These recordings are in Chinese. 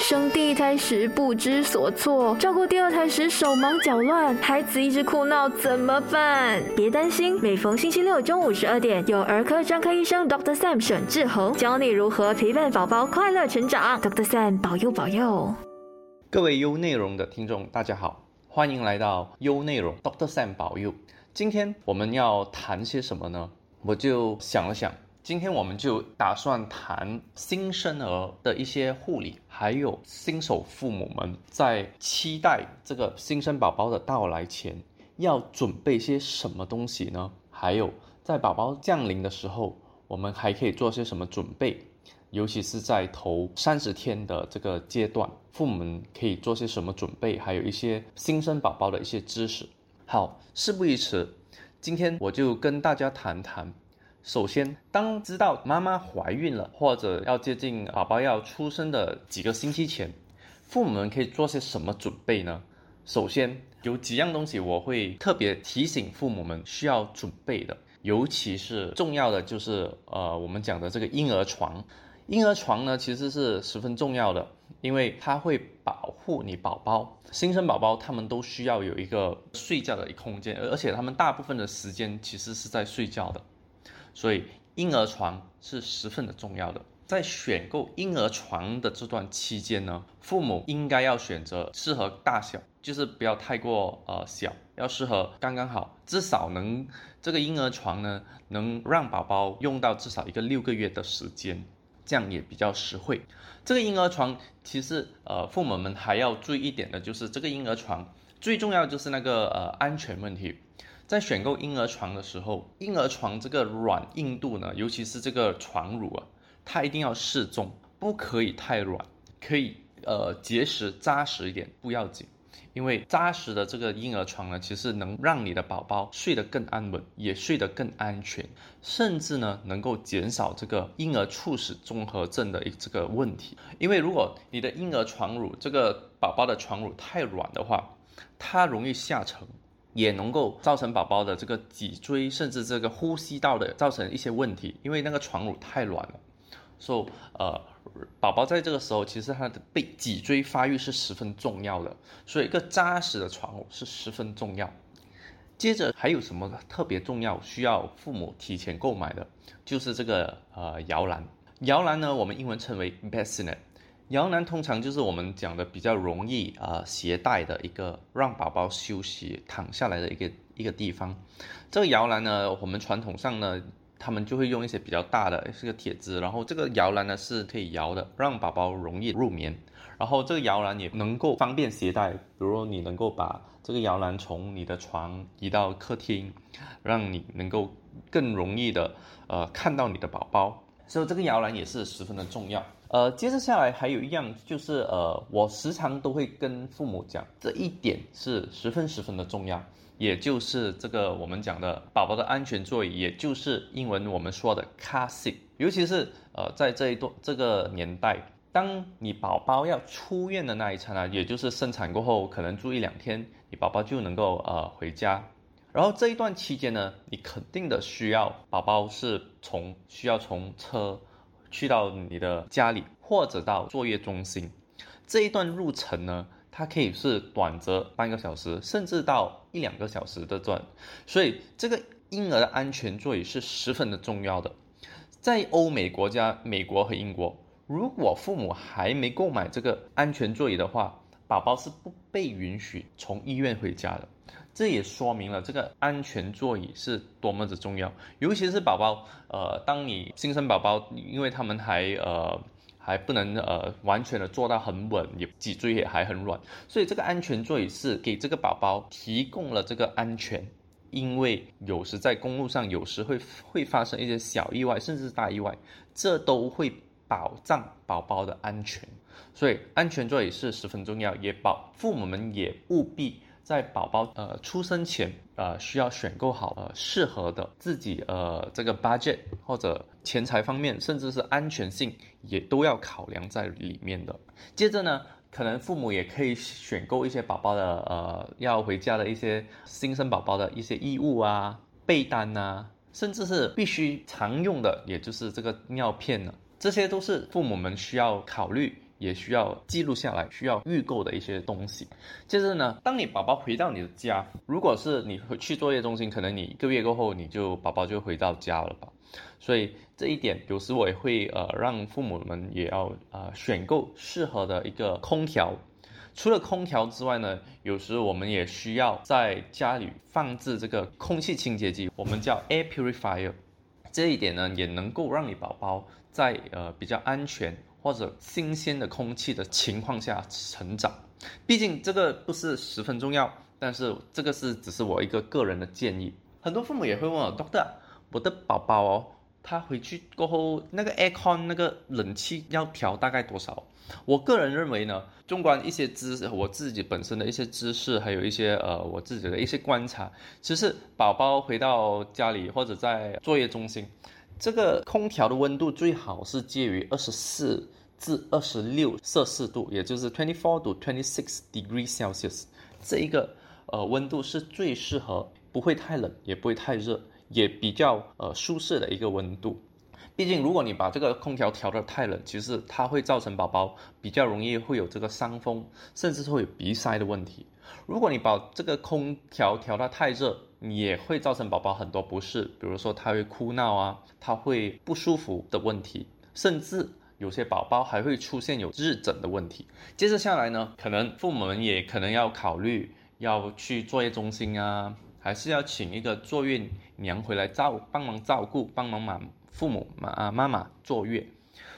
生第一胎时不知所措，照顾第二胎时手忙脚乱，孩子一直哭闹怎么办？别担心，每逢星期六中午十二点，有儿科专科医生 Dr. Sam 沈志恒教你如何陪伴宝宝快乐成长。Dr. Sam 保佑保佑。各位优内容的听众，大家好，欢迎来到优内容 Dr. Sam 保佑。今天我们要谈些什么呢？我就想了想。今天我们就打算谈新生儿的一些护理，还有新手父母们在期待这个新生宝宝的到来前要准备些什么东西呢？还有在宝宝降临的时候，我们还可以做些什么准备？尤其是在头三十天的这个阶段，父母们可以做些什么准备？还有一些新生宝宝的一些知识。好，事不宜迟，今天我就跟大家谈谈。首先，当知道妈妈怀孕了，或者要接近宝宝要出生的几个星期前，父母们可以做些什么准备呢？首先，有几样东西我会特别提醒父母们需要准备的，尤其是重要的就是呃，我们讲的这个婴儿床。婴儿床呢，其实是十分重要的，因为它会保护你宝宝。新生宝宝他们都需要有一个睡觉的空间，而且他们大部分的时间其实是在睡觉的。所以婴儿床是十分的重要的。在选购婴儿床的这段期间呢，父母应该要选择适合大小，就是不要太过呃小，要适合刚刚好，至少能这个婴儿床呢能让宝宝用到至少一个六个月的时间，这样也比较实惠。这个婴儿床其实呃父母们还要注意一点的就是这个婴儿床最重要就是那个呃安全问题。在选购婴儿床的时候，婴儿床这个软硬度呢，尤其是这个床褥啊，它一定要适中，不可以太软，可以呃结实扎实一点不要紧，因为扎实的这个婴儿床呢，其实能让你的宝宝睡得更安稳，也睡得更安全，甚至呢能够减少这个婴儿猝死综合症的这个问题。因为如果你的婴儿床褥这个宝宝的床褥太软的话，它容易下沉。也能够造成宝宝的这个脊椎，甚至这个呼吸道的造成一些问题，因为那个床褥太软了，所以呃，宝宝在这个时候其实他的背脊椎发育是十分重要的，所以一个扎实的床褥是十分重要。接着还有什么特别重要需要父母提前购买的，就是这个呃摇篮。摇篮呢，我们英文称为 bassinet。摇篮通常就是我们讲的比较容易啊携带的一个让宝宝休息躺下来的一个一个地方。这个摇篮呢，我们传统上呢，他们就会用一些比较大的是个铁质，然后这个摇篮呢是可以摇的，让宝宝容易入眠。然后这个摇篮也能够方便携带，比如说你能够把这个摇篮从你的床移到客厅，让你能够更容易的呃看到你的宝宝。所以这个摇篮也是十分的重要。呃，接着下来还有一样，就是呃，我时常都会跟父母讲，这一点是十分十分的重要，也就是这个我们讲的宝宝的安全座椅，也就是英文我们说的 car seat。尤其是呃，在这一段这个年代，当你宝宝要出院的那一刹那，也就是生产过后可能住一两天，你宝宝就能够呃回家。然后这一段期间呢，你肯定的需要宝宝是从需要从车。去到你的家里，或者到作业中心，这一段路程呢，它可以是短则半个小时，甚至到一两个小时的段。所以这个婴儿的安全座椅是十分的重要的。在欧美国家，美国和英国，如果父母还没购买这个安全座椅的话，宝宝是不被允许从医院回家的。这也说明了这个安全座椅是多么的重要，尤其是宝宝，呃，当你新生宝宝，因为他们还呃还不能呃完全的坐到很稳，也脊椎也还很软，所以这个安全座椅是给这个宝宝提供了这个安全，因为有时在公路上有时会会发生一些小意外，甚至是大意外，这都会保障宝宝的安全，所以安全座椅是十分重要，也保父母们也务必。在宝宝呃出生前，呃需要选购好呃适合的自己呃这个 budget 或者钱财方面，甚至是安全性也都要考量在里面的。接着呢，可能父母也可以选购一些宝宝的呃要回家的一些新生宝宝的一些衣物啊、被单呐，甚至是必须常用的，也就是这个尿片呢，这些都是父母们需要考虑。也需要记录下来，需要预购的一些东西。接着呢，当你宝宝回到你的家，如果是你去作业中心，可能你一个月过后，你就宝宝就回到家了吧。所以这一点，有时我也会呃让父母们也要呃选购适合的一个空调。除了空调之外呢，有时我们也需要在家里放置这个空气清洁剂，我们叫 air purifier。这一点呢，也能够让你宝宝在呃比较安全或者新鲜的空气的情况下成长。毕竟这个不是十分重要，但是这个是只是我一个个人的建议。很多父母也会问我，Doctor，我的宝宝哦。他回去过后，那个 aircon 那个冷气要调大概多少？我个人认为呢，纵观一些知识，我自己本身的一些知识，还有一些呃我自己的一些观察，其实宝宝回到家里或者在作业中心，这个空调的温度最好是介于二十四至二十六摄氏度，也就是 twenty four to twenty six degrees Celsius，这一个呃温度是最适合，不会太冷，也不会太热。也比较呃舒适的一个温度，毕竟如果你把这个空调调得太冷，其实它会造成宝宝比较容易会有这个伤风，甚至会有鼻塞的问题。如果你把这个空调调得太热，你也会造成宝宝很多不适，比如说他会哭闹啊，他会不舒服的问题，甚至有些宝宝还会出现有日疹的问题。接着下来呢，可能父母们也可能要考虑要去作业中心啊。还是要请一个坐月娘回来照帮忙照顾，帮忙妈父母妈啊妈妈坐月，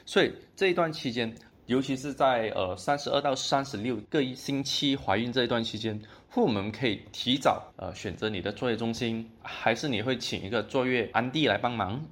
所以这一段期间，尤其是在呃三十二到三十六个星期怀孕这一段期间，父母们可以提早呃选择你的坐月中心，还是你会请一个坐月安弟来帮忙，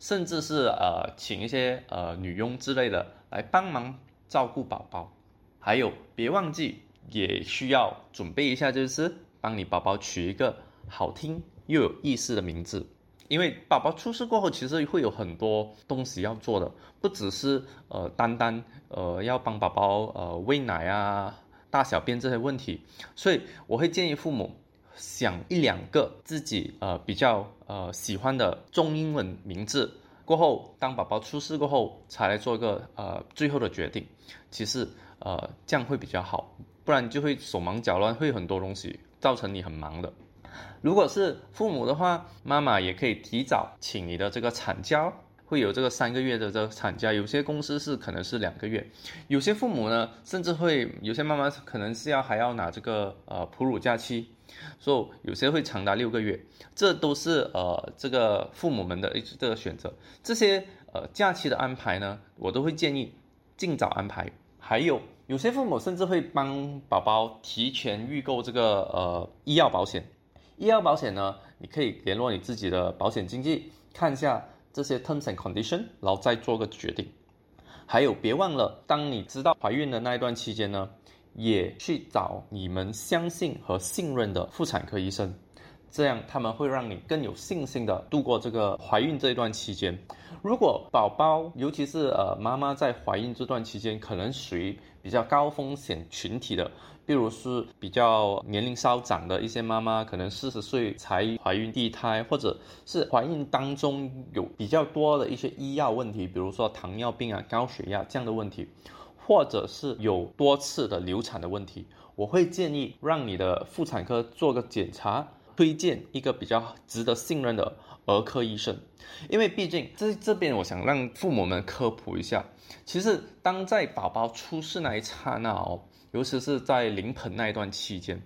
甚至是呃请一些呃女佣之类的来帮忙照顾宝宝，还有别忘记也需要准备一下，就是帮你宝宝取一个。好听又有意思的名字，因为宝宝出世过后，其实会有很多东西要做的，不只是呃单单呃要帮宝宝呃喂奶啊、大小便这些问题，所以我会建议父母想一两个自己呃比较呃喜欢的中英文名字，过后当宝宝出世过后才来做一个呃最后的决定，其实呃这样会比较好，不然就会手忙脚乱，会很多东西造成你很忙的。如果是父母的话，妈妈也可以提早请你的这个产假，会有这个三个月的这个产假。有些公司是可能是两个月，有些父母呢，甚至会有些妈妈可能是要还要拿这个呃哺乳假期，所以有些会长达六个月。这都是呃这个父母们的一这个选择。这些呃假期的安排呢，我都会建议尽早安排。还有有些父母甚至会帮宝宝提前预购这个呃医药保险。医疗保险呢，你可以联络你自己的保险经纪，看一下这些 terms and condition，然后再做个决定。还有，别忘了，当你知道怀孕的那一段期间呢，也去找你们相信和信任的妇产科医生，这样他们会让你更有信心的度过这个怀孕这一段期间。如果宝宝，尤其是呃妈妈在怀孕这段期间，可能属于比较高风险群体的。比如是比较年龄稍长的一些妈妈，可能四十岁才怀孕第一胎，或者是怀孕当中有比较多的一些医药问题，比如说糖尿病啊、高血压这样的问题，或者是有多次的流产的问题，我会建议让你的妇产科做个检查，推荐一个比较值得信任的儿科医生，因为毕竟这这边我想让父母们科普一下，其实当在宝宝出世那一刹那哦。尤其是在临盆那一段期间，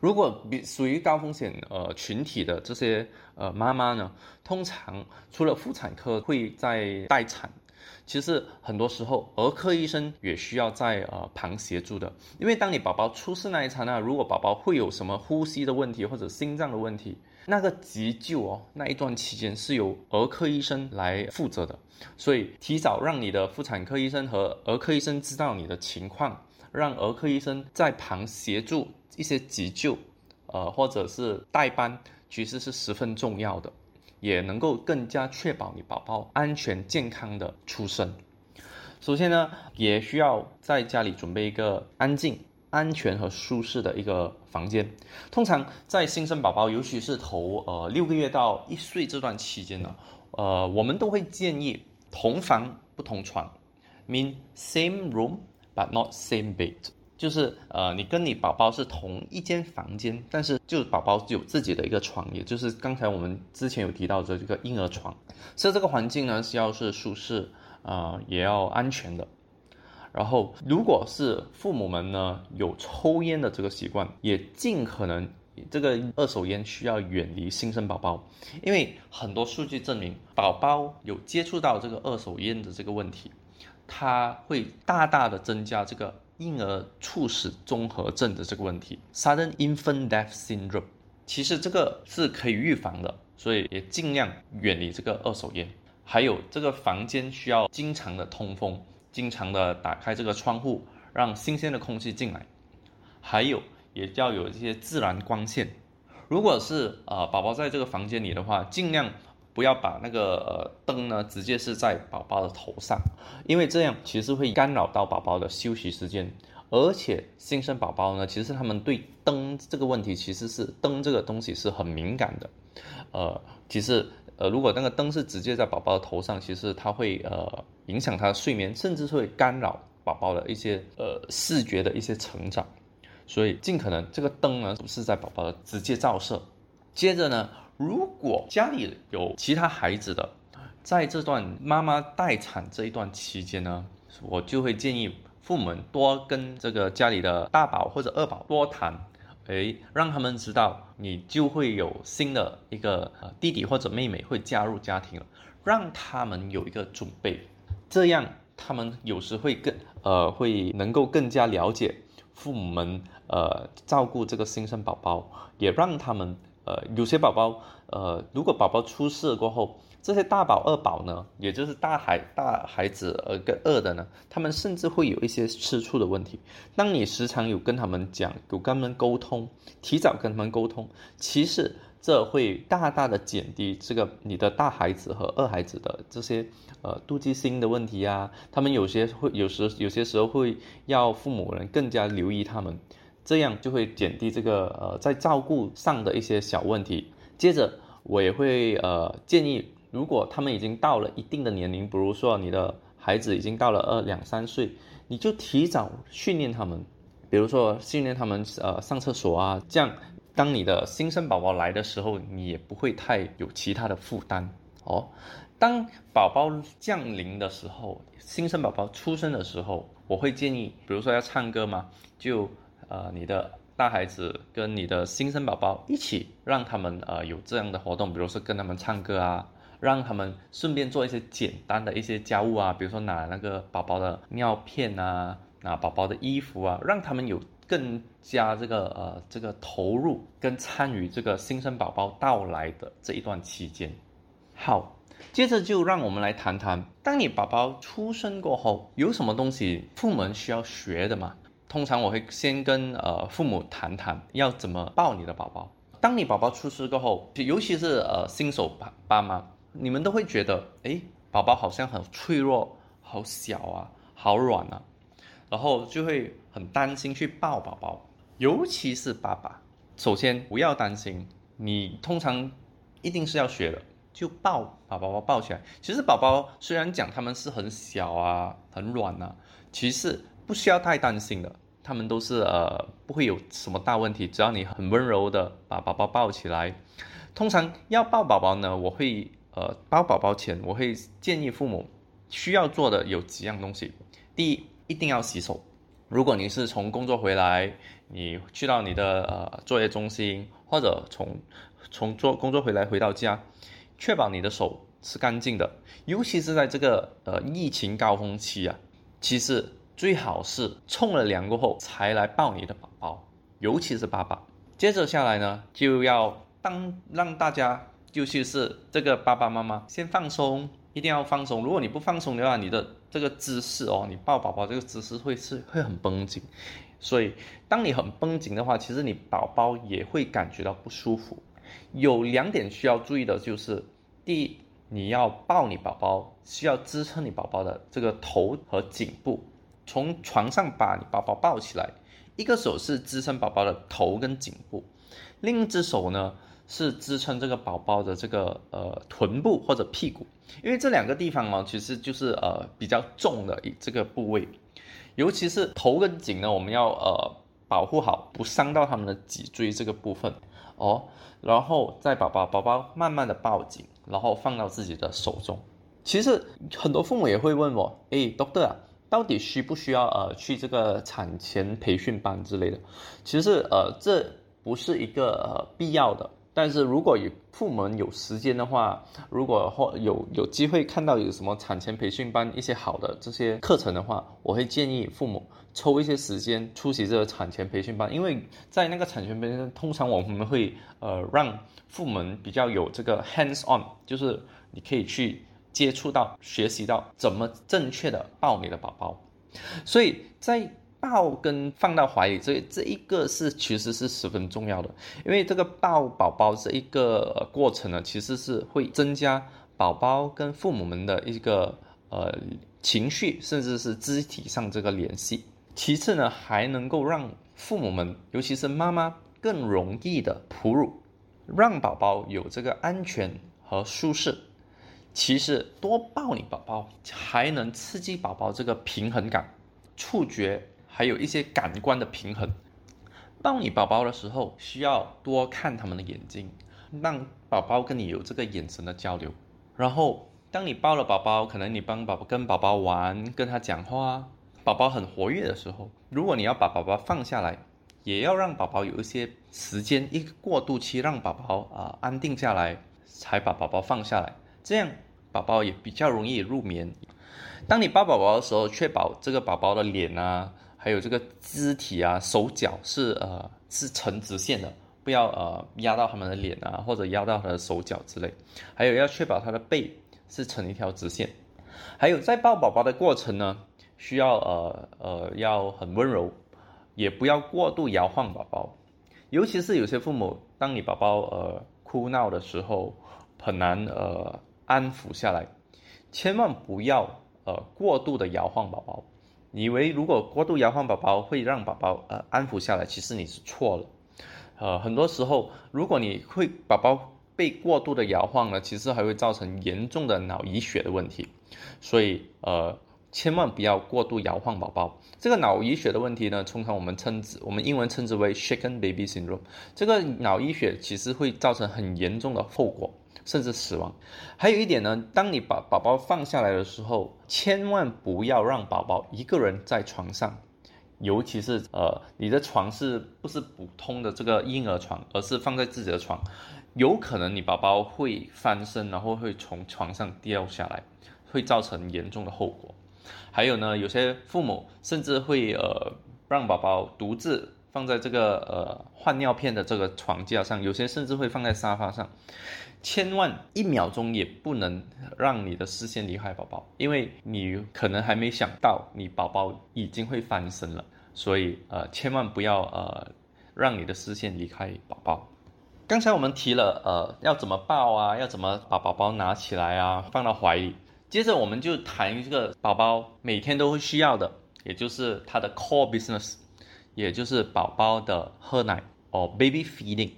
如果比属于高风险呃群体的这些呃妈妈呢，通常除了妇产科会在待产，其实很多时候儿科医生也需要在呃旁协助的。因为当你宝宝出世那一刹那，如果宝宝会有什么呼吸的问题或者心脏的问题，那个急救哦那一段期间是由儿科医生来负责的。所以提早让你的妇产科医生和儿科医生知道你的情况。让儿科医生在旁协助一些急救，呃，或者是代班，其实是十分重要的，也能够更加确保你宝宝安全健康的出生。首先呢，也需要在家里准备一个安静、安全和舒适的一个房间。通常在新生宝宝，尤其是头呃六个月到一岁这段期间呢，呃，我们都会建议同房不同床，mean same room。but not same bed。就是呃，你跟你宝宝是同一间房间，但是就宝宝有自己的一个床，也就是刚才我们之前有提到的这个婴儿床。所以这个环境呢是要是舒适啊，也要安全的。然后，如果是父母们呢有抽烟的这个习惯，也尽可能这个二手烟需要远离新生宝宝，因为很多数据证明，宝宝有接触到这个二手烟的这个问题，它会大大的增加这个。婴儿猝死综合症的这个问题，sudden infant death syndrome，其实这个是可以预防的，所以也尽量远离这个二手烟。还有这个房间需要经常的通风，经常的打开这个窗户，让新鲜的空气进来。还有也要有一些自然光线。如果是呃宝宝在这个房间里的话，尽量。不要把那个呃灯呢直接是在宝宝的头上，因为这样其实会干扰到宝宝的休息时间。而且新生宝宝呢，其实他们对灯这个问题其实是灯这个东西是很敏感的。呃，其实呃如果那个灯是直接在宝宝的头上，其实它会呃影响他的睡眠，甚至会干扰宝宝的一些呃视觉的一些成长。所以尽可能这个灯呢不是在宝宝的直接照射。接着呢。如果家里有其他孩子的，在这段妈妈待产这一段期间呢，我就会建议父母多跟这个家里的大宝或者二宝多谈，诶，让他们知道你就会有新的一个弟弟或者妹妹会加入家庭了，让他们有一个准备，这样他们有时会更呃会能够更加了解父母们呃照顾这个新生宝宝，也让他们。呃，有些宝宝，呃，如果宝宝出事过后，这些大宝、二宝呢，也就是大孩、大孩子，呃，跟二的呢，他们甚至会有一些吃醋的问题。当你时常有跟他们讲，有跟他们沟通，提早跟他们沟通，其实这会大大的减低这个你的大孩子和二孩子的这些呃妒忌心的问题啊。他们有些会有时有些时候会要父母人更加留意他们。这样就会减低这个呃在照顾上的一些小问题。接着我也会呃建议，如果他们已经到了一定的年龄，比如说你的孩子已经到了二两三岁，你就提早训练他们，比如说训练他们呃上厕所啊，这样当你的新生宝宝来的时候，你也不会太有其他的负担哦。当宝宝降临的时候，新生宝宝出生的时候，我会建议，比如说要唱歌嘛，就。呃，你的大孩子跟你的新生宝宝一起，让他们呃有这样的活动，比如说跟他们唱歌啊，让他们顺便做一些简单的一些家务啊，比如说拿那个宝宝的尿片啊，拿宝宝的衣服啊，让他们有更加这个呃这个投入跟参与这个新生宝宝到来的这一段期间。好，接着就让我们来谈谈，当你宝宝出生过后，有什么东西父母需要学的吗？通常我会先跟呃父母谈谈要怎么抱你的宝宝。当你宝宝出世过后，尤其是呃新手爸爸妈，你们都会觉得，哎，宝宝好像很脆弱，好小啊，好软啊，然后就会很担心去抱宝宝。尤其是爸爸，首先不要担心，你通常一定是要学的，就抱把宝宝抱起来。其实宝宝虽然讲他们是很小啊，很软啊，其实不需要太担心的。他们都是呃不会有什么大问题，只要你很温柔的把宝宝抱起来。通常要抱宝宝呢，我会呃抱宝宝前，我会建议父母需要做的有几样东西。第一，一定要洗手。如果你是从工作回来，你去到你的呃作业中心，或者从从做工作回来回到家，确保你的手是干净的。尤其是在这个呃疫情高峰期啊，其实。最好是冲了凉过后才来抱你的宝宝，尤其是爸爸。接着下来呢，就要当让大家，尤其是这个爸爸妈妈先放松，一定要放松。如果你不放松的话，你的这个姿势哦，你抱宝宝这个姿势会是会很绷紧。所以当你很绷紧的话，其实你宝宝也会感觉到不舒服。有两点需要注意的就是，第一，你要抱你宝宝，需要支撑你宝宝的这个头和颈部。从床上把你宝宝抱起来，一个手是支撑宝宝的头跟颈部，另一只手呢是支撑这个宝宝的这个呃臀部或者屁股，因为这两个地方呢，其实就是呃比较重的一这个部位，尤其是头跟颈呢，我们要呃保护好，不伤到他们的脊椎这个部分哦。然后再把宝宝宝慢慢的抱紧，然后放到自己的手中。其实很多父母也会问我，哎，doctor 啊，到底需不需要呃去这个产前培训班之类的？其实呃这不是一个呃必要的。但是如果有父母有时间的话，如果或有有机会看到有什么产前培训班一些好的这些课程的话，我会建议父母抽一些时间出席这个产前培训班，因为在那个产前培训，通常我们会呃让父母比较有这个 hands on，就是你可以去接触到、学习到怎么正确的抱你的宝宝，所以在。抱跟放到怀里，这这一个是其实是十分重要的，因为这个抱宝宝这一个过程呢，其实是会增加宝宝跟父母们的一个呃情绪，甚至是肢体上这个联系。其次呢，还能够让父母们，尤其是妈妈更容易的哺乳，让宝宝有这个安全和舒适。其实多抱你宝宝，还能刺激宝宝这个平衡感、触觉。还有一些感官的平衡。抱你宝宝的时候，需要多看他们的眼睛，让宝宝跟你有这个眼神的交流。然后，当你抱了宝宝，可能你帮宝宝跟宝宝玩，跟他讲话，宝宝很活跃的时候，如果你要把宝宝放下来，也要让宝宝有一些时间，一个过渡期，让宝宝啊安定下来，才把宝宝放下来，这样宝宝也比较容易入眠。当你抱宝宝的时候，确保这个宝宝的脸啊。还有这个肢体啊，手脚是呃是呈直线的，不要呃压到他们的脸啊，或者压到他的手脚之类。还有要确保他的背是成一条直线。还有在抱宝宝的过程呢，需要呃呃要很温柔，也不要过度摇晃宝宝。尤其是有些父母，当你宝宝呃哭闹的时候，很难呃安抚下来，千万不要呃过度的摇晃宝宝。以为如果过度摇晃宝宝会让宝宝呃安抚下来，其实你是错了。呃，很多时候如果你会宝宝被过度的摇晃呢，其实还会造成严重的脑溢血的问题。所以呃，千万不要过度摇晃宝宝。这个脑溢血的问题呢，通常我们称之我们英文称之为 shaken baby syndrome。这个脑溢血其实会造成很严重的后果。甚至死亡。还有一点呢，当你把宝宝放下来的时候，千万不要让宝宝一个人在床上，尤其是呃，你的床是不是普通的这个婴儿床，而是放在自己的床，有可能你宝宝会翻身，然后会从床上掉下来，会造成严重的后果。还有呢，有些父母甚至会呃让宝宝独自。放在这个呃换尿片的这个床架上，有些甚至会放在沙发上，千万一秒钟也不能让你的视线离开宝宝，因为你可能还没想到你宝宝已经会翻身了，所以呃千万不要呃让你的视线离开宝宝。刚才我们提了呃要怎么抱啊，要怎么把宝宝拿起来啊放到怀里，接着我们就谈这个宝宝每天都会需要的，也就是他的 core business。也就是宝宝的喝奶哦，baby feeding，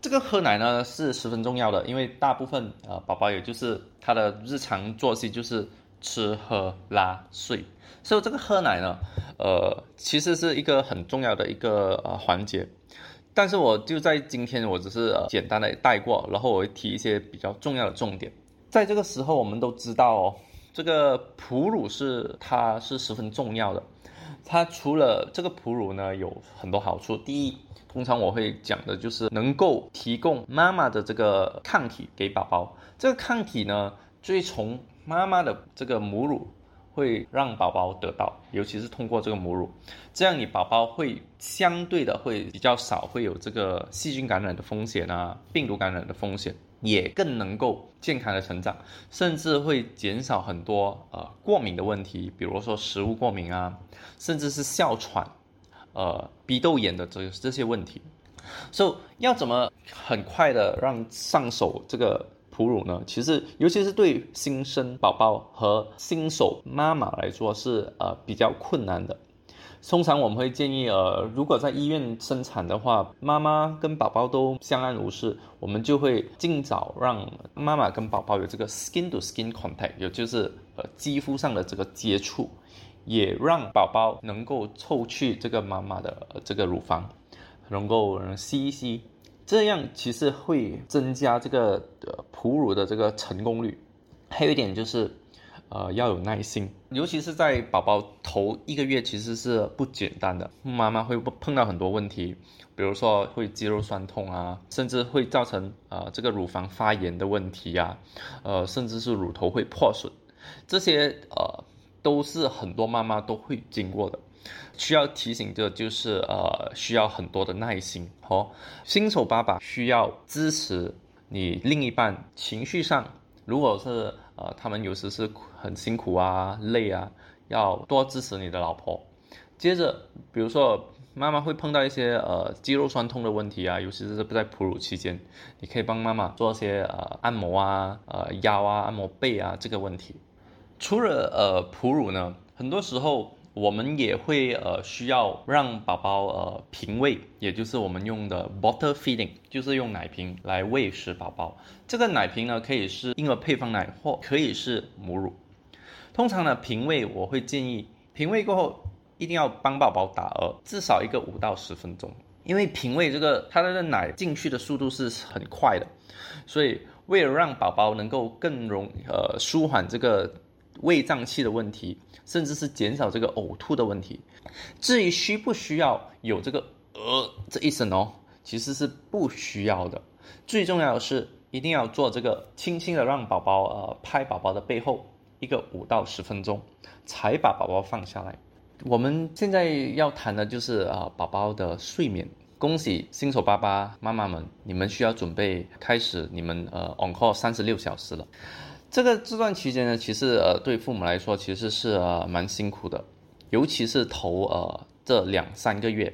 这个喝奶呢是十分重要的，因为大部分呃宝宝也就是他的日常作息就是吃喝拉睡，所以这个喝奶呢，呃其实是一个很重要的一个呃环节，但是我就在今天我只是简单的带过，然后我会提一些比较重要的重点，在这个时候我们都知道哦，这个哺乳是它是十分重要的。它除了这个哺乳呢，有很多好处。第一，通常我会讲的就是能够提供妈妈的这个抗体给宝宝。这个抗体呢，最从妈妈的这个母乳会让宝宝得到，尤其是通过这个母乳，这样你宝宝会相对的会比较少会有这个细菌感染的风险啊，病毒感染的风险。也更能够健康的成长，甚至会减少很多呃过敏的问题，比如说食物过敏啊，甚至是哮喘，呃鼻窦炎的这这些问题。所以要怎么很快的让上手这个哺乳呢？其实尤其是对新生宝宝和新手妈妈来说是呃比较困难的。通常我们会建议，呃，如果在医院生产的话，妈妈跟宝宝都相安无事，我们就会尽早让妈妈跟宝宝有这个 skin to skin contact，也就是呃肌肤上的这个接触，也让宝宝能够凑去这个妈妈的这个乳房，能够吸一吸，这样其实会增加这个呃哺乳的这个成功率。还有一点就是。呃，要有耐心，尤其是在宝宝头一个月，其实是不简单的。妈妈会碰到很多问题，比如说会肌肉酸痛啊，甚至会造成呃这个乳房发炎的问题呀，呃，甚至是乳头会破损，这些呃都是很多妈妈都会经过的。需要提醒的就是呃，需要很多的耐心哦。新手爸爸需要支持你另一半情绪上，如果是。呃，他们有时是很辛苦啊，累啊，要多支持你的老婆。接着，比如说妈妈会碰到一些呃肌肉酸痛的问题啊，尤其是在哺乳期间，你可以帮妈妈做一些呃按摩啊，呃腰啊，按摩背啊这个问题。除了呃哺乳呢，很多时候。我们也会呃需要让宝宝呃平喂，也就是我们用的 bottle feeding，就是用奶瓶来喂食宝宝。这个奶瓶呢可以是婴儿配方奶，或可以是母乳。通常呢平喂我会建议平喂过后一定要帮宝宝打嗝，至少一个五到十分钟，因为平喂这个它的奶进去的速度是很快的，所以为了让宝宝能够更容呃舒缓这个。胃胀气的问题，甚至是减少这个呕吐的问题。至于需不需要有这个呃这一声哦，其实是不需要的。最重要的是一定要做这个轻轻的让宝宝呃拍宝宝的背后一个五到十分钟，才把宝宝放下来。我们现在要谈的就是啊宝宝的睡眠。恭喜新手爸爸妈妈们，你们需要准备开始你们呃 on call 三十六小时了。这个这段期间呢，其实呃对父母来说其实是呃蛮辛苦的，尤其是头呃这两三个月。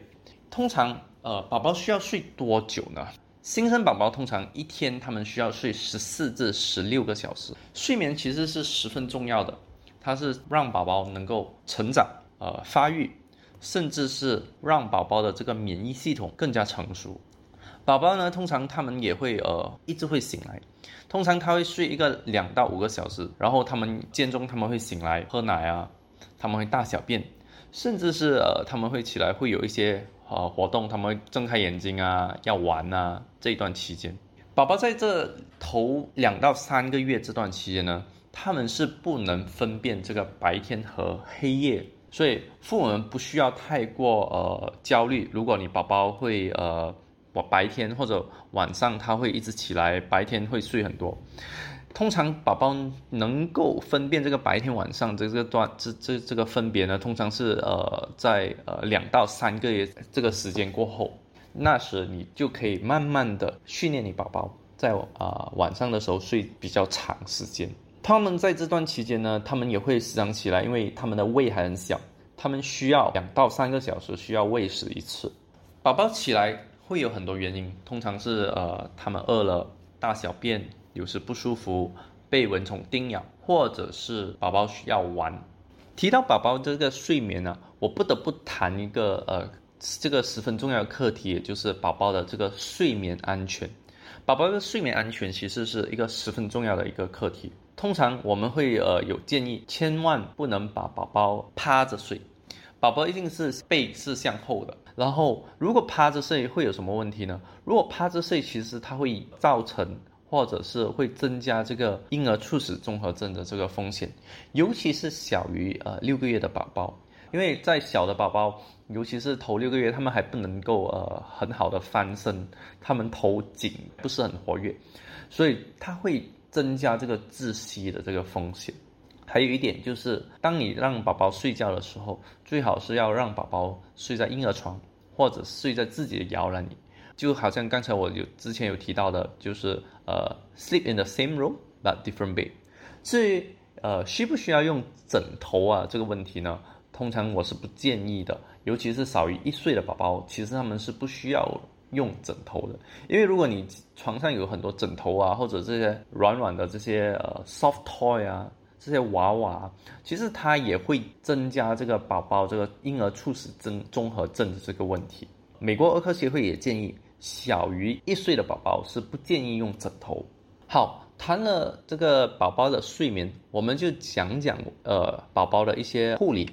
通常呃宝宝需要睡多久呢？新生宝宝通常一天他们需要睡十四至十六个小时。睡眠其实是十分重要的，它是让宝宝能够成长呃发育，甚至是让宝宝的这个免疫系统更加成熟。宝宝呢，通常他们也会呃一直会醒来，通常他会睡一个两到五个小时，然后他们间中他们会醒来喝奶啊，他们会大小便，甚至是呃他们会起来会有一些呃活动，他们会睁开眼睛啊要玩啊这一段期间，宝宝在这头两到三个月这段期间呢，他们是不能分辨这个白天和黑夜，所以父母们不需要太过呃焦虑，如果你宝宝会呃。白天或者晚上他会一直起来，白天会睡很多。通常宝宝能够分辨这个白天晚上这个段这这这个分别呢，通常是呃在呃两到三个月这个时间过后，那时你就可以慢慢的训练你宝宝在啊晚上的时候睡比较长时间。他们在这段期间呢，他们也会时常起来，因为他们的胃还很小，他们需要两到三个小时需要喂食一次。宝宝起来。会有很多原因，通常是呃他们饿了，大小便有时不舒服，被蚊虫叮咬，或者是宝宝需要玩。提到宝宝这个睡眠呢，我不得不谈一个呃这个十分重要的课题，也就是宝宝的这个睡眠安全。宝宝的睡眠安全其实是一个十分重要的一个课题。通常我们会呃有建议，千万不能把宝宝趴着睡，宝宝一定是背是向后的。然后，如果趴着睡会有什么问题呢？如果趴着睡，其实它会造成或者是会增加这个婴儿猝死综合症的这个风险，尤其是小于呃六个月的宝宝，因为在小的宝宝，尤其是头六个月，他们还不能够呃很好的翻身，他们头颈不是很活跃，所以它会增加这个窒息的这个风险。还有一点就是，当你让宝宝睡觉的时候，最好是要让宝宝睡在婴儿床。或者睡在自己的摇篮里，就好像刚才我有之前有提到的，就是呃，sleep in the same room but different bed。至于呃需不需要用枕头啊这个问题呢，通常我是不建议的，尤其是少于一岁的宝宝，其实他们是不需要用枕头的，因为如果你床上有很多枕头啊，或者这些软软的这些呃 soft toy 啊，这些娃娃，其实它也会增加这个宝宝这个婴儿猝死症综合症的这个问题。美国儿科协会也建议，小于一岁的宝宝是不建议用枕头。好，谈了这个宝宝的睡眠，我们就讲讲呃宝宝的一些护理。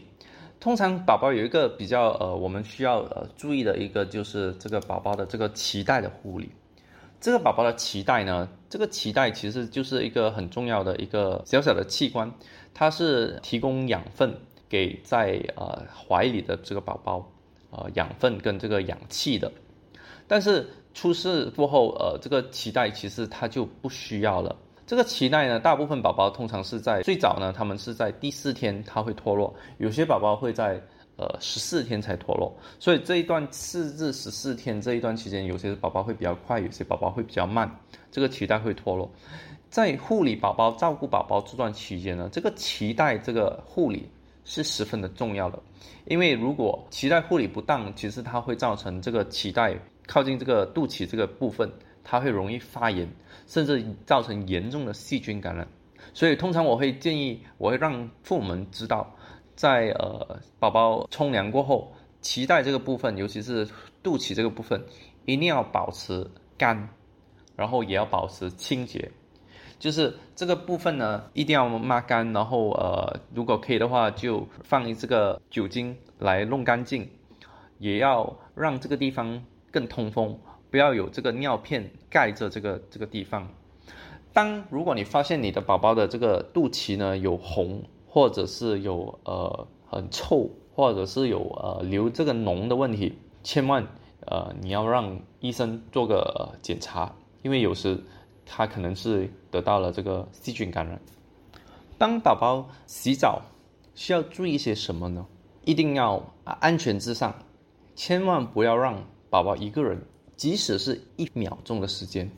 通常宝宝有一个比较呃我们需要呃注意的一个就是这个宝宝的这个脐带的护理。这个宝宝的脐带呢，这个脐带其实就是一个很重要的一个小小的器官，它是提供养分给在呃怀里的这个宝宝，呃养分跟这个氧气的。但是出事过后，呃这个脐带其实它就不需要了。这个脐带呢，大部分宝宝通常是在最早呢，他们是在第四天它会脱落，有些宝宝会在。呃，十四天才脱落，所以这一段四至十四天这一段期间，有些宝宝会比较快，有些宝宝会比较慢，这个脐带会脱落。在护理宝宝、照顾宝宝这段期间呢，这个脐带这个护理是十分的重要的，因为如果脐带护理不当，其实它会造成这个脐带靠近这个肚脐这个部分，它会容易发炎，甚至造成严重的细菌感染。所以通常我会建议，我会让父母们知道。在呃，宝宝冲凉过后，脐带这个部分，尤其是肚脐这个部分，一定要保持干，然后也要保持清洁。就是这个部分呢，一定要抹干，然后呃，如果可以的话，就放一这个酒精来弄干净，也要让这个地方更通风，不要有这个尿片盖着这个这个地方。当如果你发现你的宝宝的这个肚脐呢有红，或者是有呃很臭，或者是有呃流这个脓的问题，千万呃你要让医生做个检查，因为有时他可能是得到了这个细菌感染。当宝宝洗澡需要注意些什么呢？一定要安全至上，千万不要让宝宝一个人，即使是一秒钟的时间。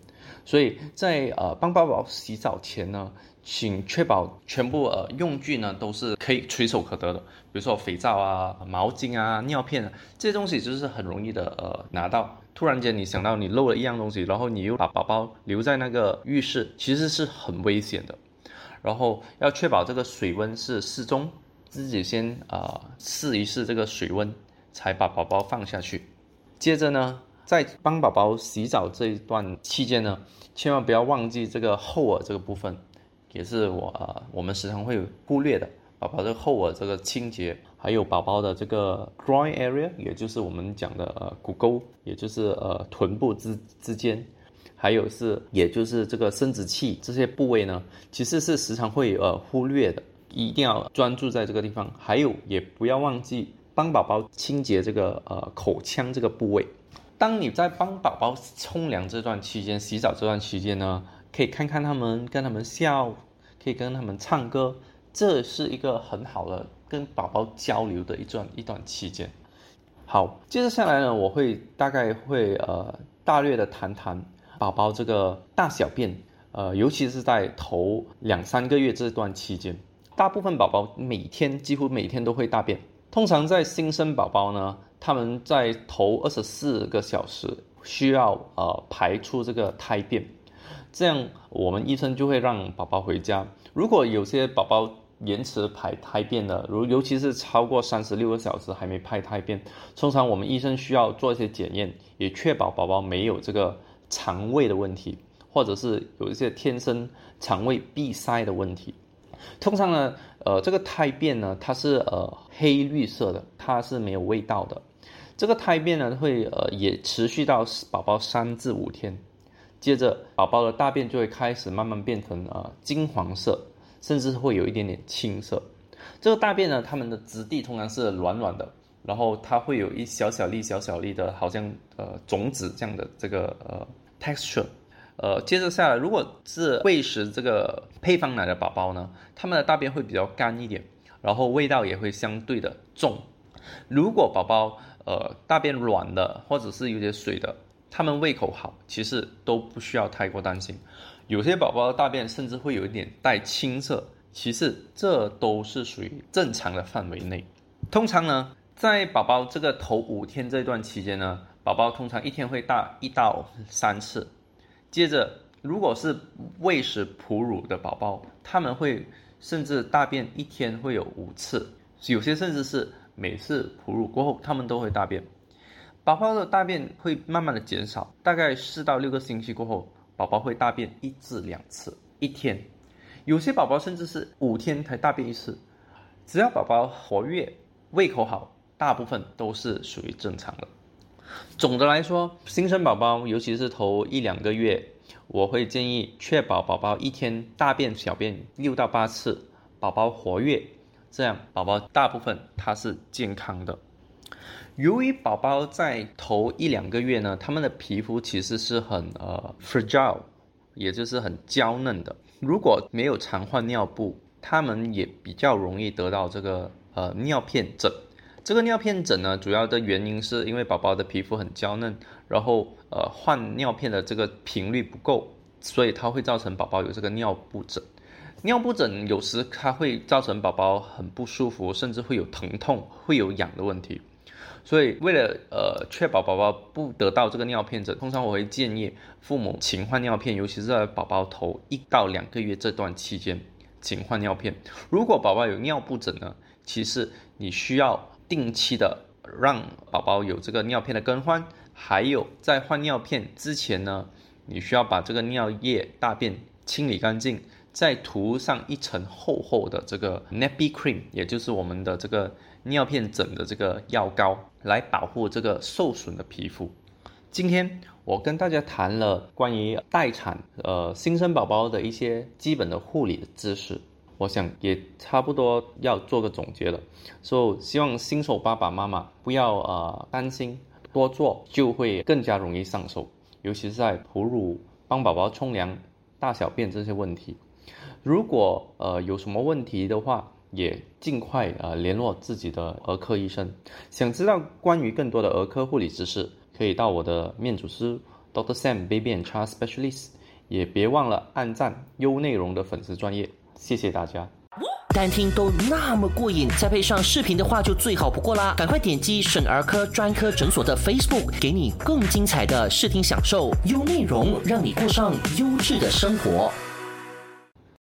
所以在呃帮宝宝洗澡前呢。请确保全部呃用具呢都是可以垂手可得的，比如说肥皂啊、毛巾啊、尿片啊这些东西，就是很容易的呃拿到。突然间你想到你漏了一样东西，然后你又把宝宝留在那个浴室，其实是很危险的。然后要确保这个水温是适中，自己先啊试一试这个水温，才把宝宝放下去。接着呢，在帮宝宝洗澡这一段期间呢，千万不要忘记这个后耳这个部分。也是我呃，我们时常会忽略的，宝宝的后耳这个清洁，还有宝宝的这个 groin area，也就是我们讲的呃骨沟，也就是呃臀部之之间，还有是也就是这个生殖器这些部位呢，其实是时常会呃忽略的，一定要专注在这个地方。还有也不要忘记帮宝宝清洁这个呃口腔这个部位。当你在帮宝宝冲凉这段期间、洗澡这段期间呢？可以看看他们，跟他们笑，可以跟他们唱歌，这是一个很好的跟宝宝交流的一段一段期间。好，接着下来呢，我会大概会呃大略的谈谈宝宝这个大小便，呃，尤其是在头两三个月这段期间，大部分宝宝每天几乎每天都会大便。通常在新生宝宝呢，他们在头二十四个小时需要呃排出这个胎便。这样，我们医生就会让宝宝回家。如果有些宝宝延迟排胎便的，如尤其是超过三十六个小时还没排胎便，通常我们医生需要做一些检验，也确保宝宝没有这个肠胃的问题，或者是有一些天生肠胃闭塞的问题。通常呢，呃，这个胎便呢，它是呃黑绿色的，它是没有味道的。这个胎便呢，会呃也持续到宝宝三至五天。接着，宝宝的大便就会开始慢慢变成呃金黄色，甚至会有一点点青色。这个大便呢，它们的质地通常是软软的，然后它会有一小小粒、小小粒的，好像呃种子这样的这个呃 texture。呃，接着下来，如果是喂食这个配方奶的宝宝呢，他们的大便会比较干一点，然后味道也会相对的重。如果宝宝呃大便软的，或者是有点水的。他们胃口好，其实都不需要太过担心。有些宝宝的大便甚至会有一点带青色，其实这都是属于正常的范围内。通常呢，在宝宝这个头五天这段期间呢，宝宝通常一天会大一到三次。接着，如果是喂食哺乳的宝宝，他们会甚至大便一天会有五次，有些甚至是每次哺乳过后，他们都会大便。宝宝的大便会慢慢的减少，大概四到六个星期过后，宝宝会大便一至两次一天，有些宝宝甚至是五天才大便一次。只要宝宝活跃、胃口好，大部分都是属于正常的。总的来说，新生宝宝，尤其是头一两个月，我会建议确保宝宝一天大便小便六到八次，宝宝活跃，这样宝宝大部分他是健康的。由于宝宝在头一两个月呢，他们的皮肤其实是很呃 fragile，也就是很娇嫩的。如果没有常换尿布，他们也比较容易得到这个呃尿片疹。这个尿片疹呢，主要的原因是因为宝宝的皮肤很娇嫩，然后呃换尿片的这个频率不够，所以它会造成宝宝有这个尿布疹。尿布疹有时它会造成宝宝很不舒服，甚至会有疼痛、会有痒的问题。所以为了呃确保宝宝不得到这个尿片疹，通常我会建议父母勤换尿片，尤其是在宝宝头一到两个月这段期间勤换尿片。如果宝宝有尿布疹呢，其实你需要。定期的让宝宝有这个尿片的更换，还有在换尿片之前呢，你需要把这个尿液大便清理干净，再涂上一层厚厚的这个 nappy cream，也就是我们的这个尿片疹的这个药膏，来保护这个受损的皮肤。今天我跟大家谈了关于待产呃新生宝宝的一些基本的护理的知识。我想也差不多要做个总结了，所以希望新手爸爸妈妈不要呃担心，多做就会更加容易上手，尤其是在哺乳、帮宝宝冲凉、大小便这些问题。如果呃有什么问题的话，也尽快呃联络自己的儿科医生。想知道关于更多的儿科护理知识，可以到我的面主师 Doctor Sam Baby and Child Specialist，也别忘了按赞优内容的粉丝专业。谢谢大家。单听都那么过瘾，再配上视频的话就最好不过啦！赶快点击省儿科专科诊所的 Facebook，给你更精彩的视听享受，优内容让你过上优质的生活。